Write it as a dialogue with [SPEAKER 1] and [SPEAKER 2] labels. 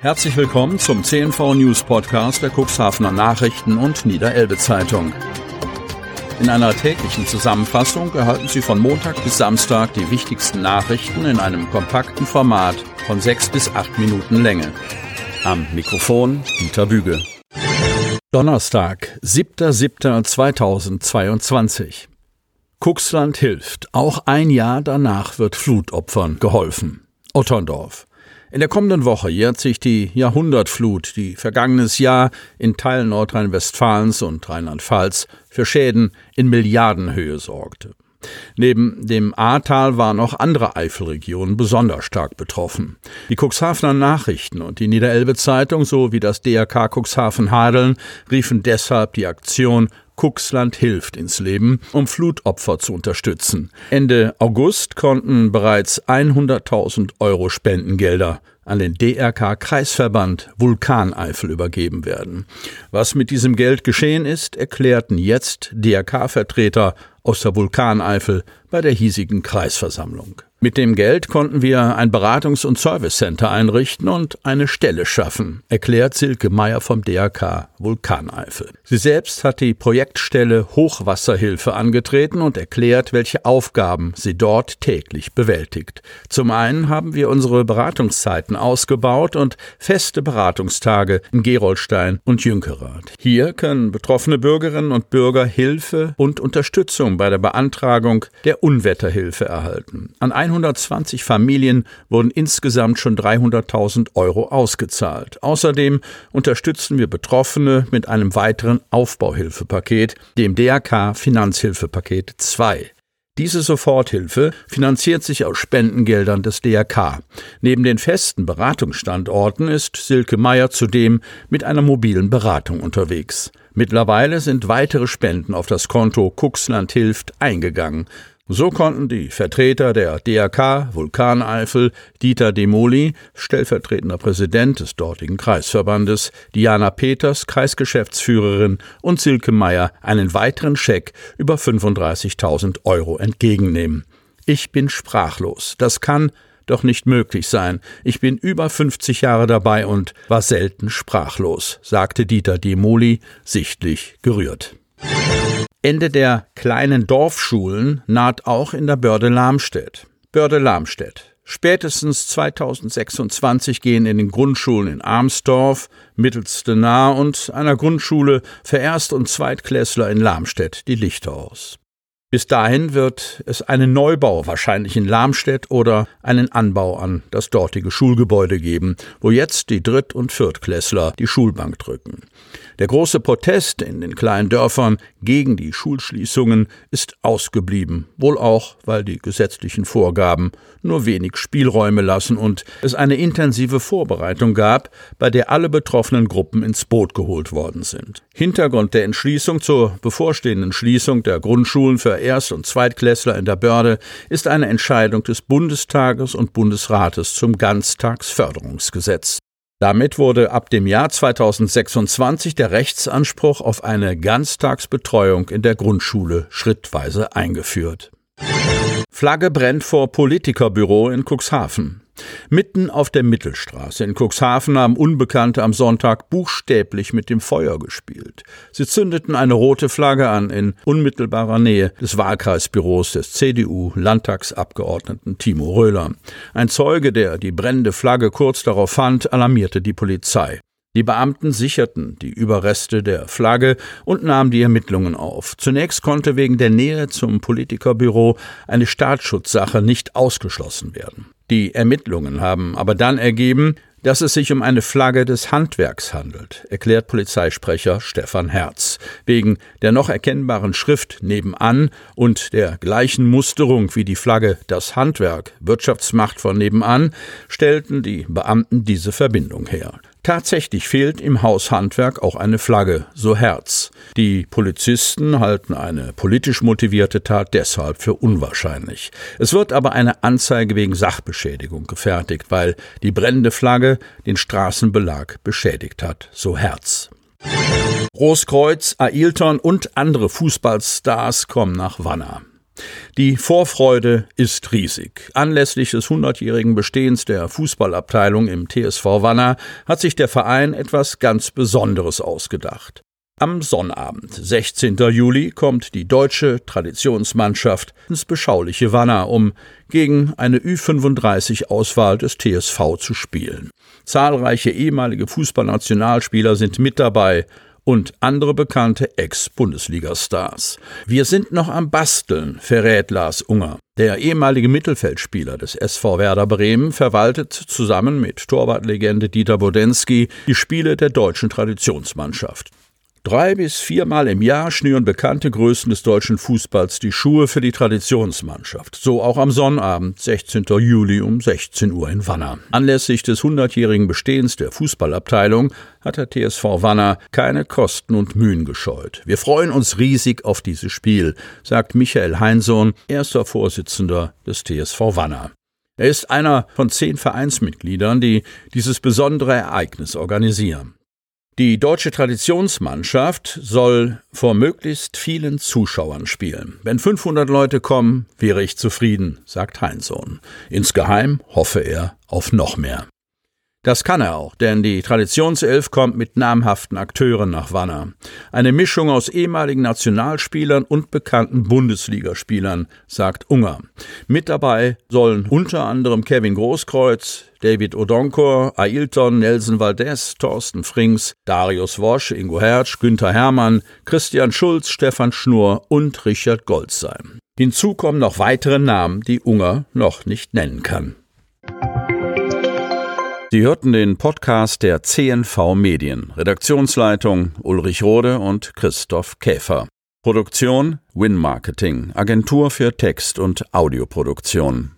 [SPEAKER 1] Herzlich willkommen zum CNV News Podcast der Cuxhavener Nachrichten und Niederelbe Zeitung. In einer täglichen Zusammenfassung erhalten Sie von Montag bis Samstag die wichtigsten Nachrichten in einem kompakten Format von sechs bis acht Minuten Länge. Am Mikrofon Dieter Büge. Donnerstag, 7.7.2022. Cuxland hilft. Auch ein Jahr danach wird Flutopfern geholfen. Otterndorf. In der kommenden Woche jährt sich die Jahrhundertflut, die vergangenes Jahr in Teilen Nordrhein-Westfalens und Rheinland-Pfalz für Schäden in Milliardenhöhe sorgte. Neben dem Ahrtal waren auch andere Eifelregionen besonders stark betroffen. Die Cuxhavener Nachrichten und die Niederelbe Zeitung sowie das DRK Cuxhaven Hadeln riefen deshalb die Aktion Cuxland hilft ins Leben, um Flutopfer zu unterstützen. Ende August konnten bereits 100.000 Euro Spendengelder an den DRK Kreisverband Vulkaneifel übergeben werden. Was mit diesem Geld geschehen ist, erklärten jetzt DRK-Vertreter aus der Vulkaneifel bei der hiesigen Kreisversammlung. Mit dem Geld konnten wir ein Beratungs- und Servicecenter einrichten und eine Stelle schaffen, erklärt Silke Meyer vom DRK Vulkaneifel. Sie selbst hat die Projektstelle Hochwasserhilfe angetreten und erklärt, welche Aufgaben sie dort täglich bewältigt. Zum einen haben wir unsere Beratungszeiten ausgebaut und feste Beratungstage in Gerolstein und Jünkerath. Hier können betroffene Bürgerinnen und Bürger Hilfe und Unterstützung bei der Beantragung der Unwetterhilfe erhalten. An 120 Familien wurden insgesamt schon 300.000 Euro ausgezahlt. Außerdem unterstützen wir Betroffene mit einem weiteren Aufbauhilfepaket, dem DRK Finanzhilfepaket 2. Diese Soforthilfe finanziert sich aus Spendengeldern des DRK. Neben den festen Beratungsstandorten ist Silke Meyer zudem mit einer mobilen Beratung unterwegs. Mittlerweile sind weitere Spenden auf das Konto Kuxland hilft eingegangen. So konnten die Vertreter der DRK Vulkaneifel Dieter Demoli, stellvertretender Präsident des dortigen Kreisverbandes, Diana Peters, Kreisgeschäftsführerin und Silke Meyer einen weiteren Scheck über 35.000 Euro entgegennehmen. Ich bin sprachlos. Das kann doch nicht möglich sein. Ich bin über 50 Jahre dabei und war selten sprachlos, sagte Dieter Demoli, sichtlich gerührt. Ende der kleinen Dorfschulen naht auch in der Börde Lamstedt. Börde Lamstedt. Spätestens 2026 gehen in den Grundschulen in Armsdorf, Mittelstenar und einer Grundschule für Erst- und Zweitklässler in Lamstedt die Lichter aus. Bis dahin wird es einen Neubau wahrscheinlich in Lamstedt oder einen Anbau an das dortige Schulgebäude geben, wo jetzt die Dritt- und Viertklässler die Schulbank drücken. Der große Protest in den kleinen Dörfern gegen die Schulschließungen ist ausgeblieben, wohl auch, weil die gesetzlichen Vorgaben nur wenig Spielräume lassen und es eine intensive Vorbereitung gab, bei der alle betroffenen Gruppen ins Boot geholt worden sind. Hintergrund der Entschließung zur bevorstehenden Schließung der Grundschulen für Erst- und Zweitklässler in der Börde ist eine Entscheidung des Bundestages und Bundesrates zum Ganztagsförderungsgesetz. Damit wurde ab dem Jahr 2026 der Rechtsanspruch auf eine Ganztagsbetreuung in der Grundschule schrittweise eingeführt. Flagge brennt vor Politikerbüro in Cuxhaven. Mitten auf der Mittelstraße in Cuxhaven haben Unbekannte am Sonntag buchstäblich mit dem Feuer gespielt. Sie zündeten eine rote Flagge an in unmittelbarer Nähe des Wahlkreisbüros des CDU-Landtagsabgeordneten Timo Röhler. Ein Zeuge, der die brennende Flagge kurz darauf fand, alarmierte die Polizei. Die Beamten sicherten die Überreste der Flagge und nahmen die Ermittlungen auf. Zunächst konnte wegen der Nähe zum Politikerbüro eine Staatsschutzsache nicht ausgeschlossen werden. Die Ermittlungen haben aber dann ergeben, dass es sich um eine Flagge des Handwerks handelt, erklärt Polizeisprecher Stefan Herz. Wegen der noch erkennbaren Schrift nebenan und der gleichen Musterung wie die Flagge das Handwerk, Wirtschaftsmacht von nebenan, stellten die Beamten diese Verbindung her. Tatsächlich fehlt im Haushandwerk auch eine Flagge, so Herz. Die Polizisten halten eine politisch motivierte Tat deshalb für unwahrscheinlich. Es wird aber eine Anzeige wegen Sachbeschädigung gefertigt, weil die brennende Flagge den Straßenbelag beschädigt hat, so Herz. Großkreuz, Ailton und andere Fußballstars kommen nach Wanner. Die Vorfreude ist riesig. Anlässlich des 100-jährigen Bestehens der Fußballabteilung im TSV Wanner hat sich der Verein etwas ganz Besonderes ausgedacht. Am Sonnabend, 16. Juli, kommt die deutsche Traditionsmannschaft ins beschauliche Wanner, um gegen eine Ü35-Auswahl des TSV zu spielen. Zahlreiche ehemalige Fußballnationalspieler sind mit dabei und andere bekannte Ex-Bundesliga-Stars. Wir sind noch am Basteln, verrät Lars Unger. Der ehemalige Mittelfeldspieler des SV Werder Bremen verwaltet zusammen mit Torwartlegende Dieter Bodensky die Spiele der deutschen Traditionsmannschaft. Drei bis viermal im Jahr schnüren bekannte Größen des deutschen Fußballs die Schuhe für die Traditionsmannschaft. So auch am Sonnabend, 16. Juli um 16 Uhr in Wanner. Anlässlich des 100-jährigen Bestehens der Fußballabteilung hat der TSV Wanner keine Kosten und Mühen gescheut. Wir freuen uns riesig auf dieses Spiel, sagt Michael Heinsohn, erster Vorsitzender des TSV Wanner. Er ist einer von zehn Vereinsmitgliedern, die dieses besondere Ereignis organisieren. Die deutsche Traditionsmannschaft soll vor möglichst vielen Zuschauern spielen. Wenn 500 Leute kommen, wäre ich zufrieden, sagt Heinsohn. Insgeheim hoffe er auf noch mehr. Das kann er auch, denn die Traditionself kommt mit namhaften Akteuren nach Wanner. Eine Mischung aus ehemaligen Nationalspielern und bekannten Bundesligaspielern, sagt Unger. Mit dabei sollen unter anderem Kevin Großkreuz, David Odonkor, Ailton, Nelson Valdez, Thorsten Frings, Darius Wosch, Ingo Hertsch, Günther Hermann, Christian Schulz, Stefan Schnurr und Richard Golz sein. Hinzu kommen noch weitere Namen, die Unger noch nicht nennen kann. Sie hörten den Podcast der CNV Medien. Redaktionsleitung Ulrich Rode und Christoph Käfer. Produktion Win Marketing, Agentur für Text- und Audioproduktion.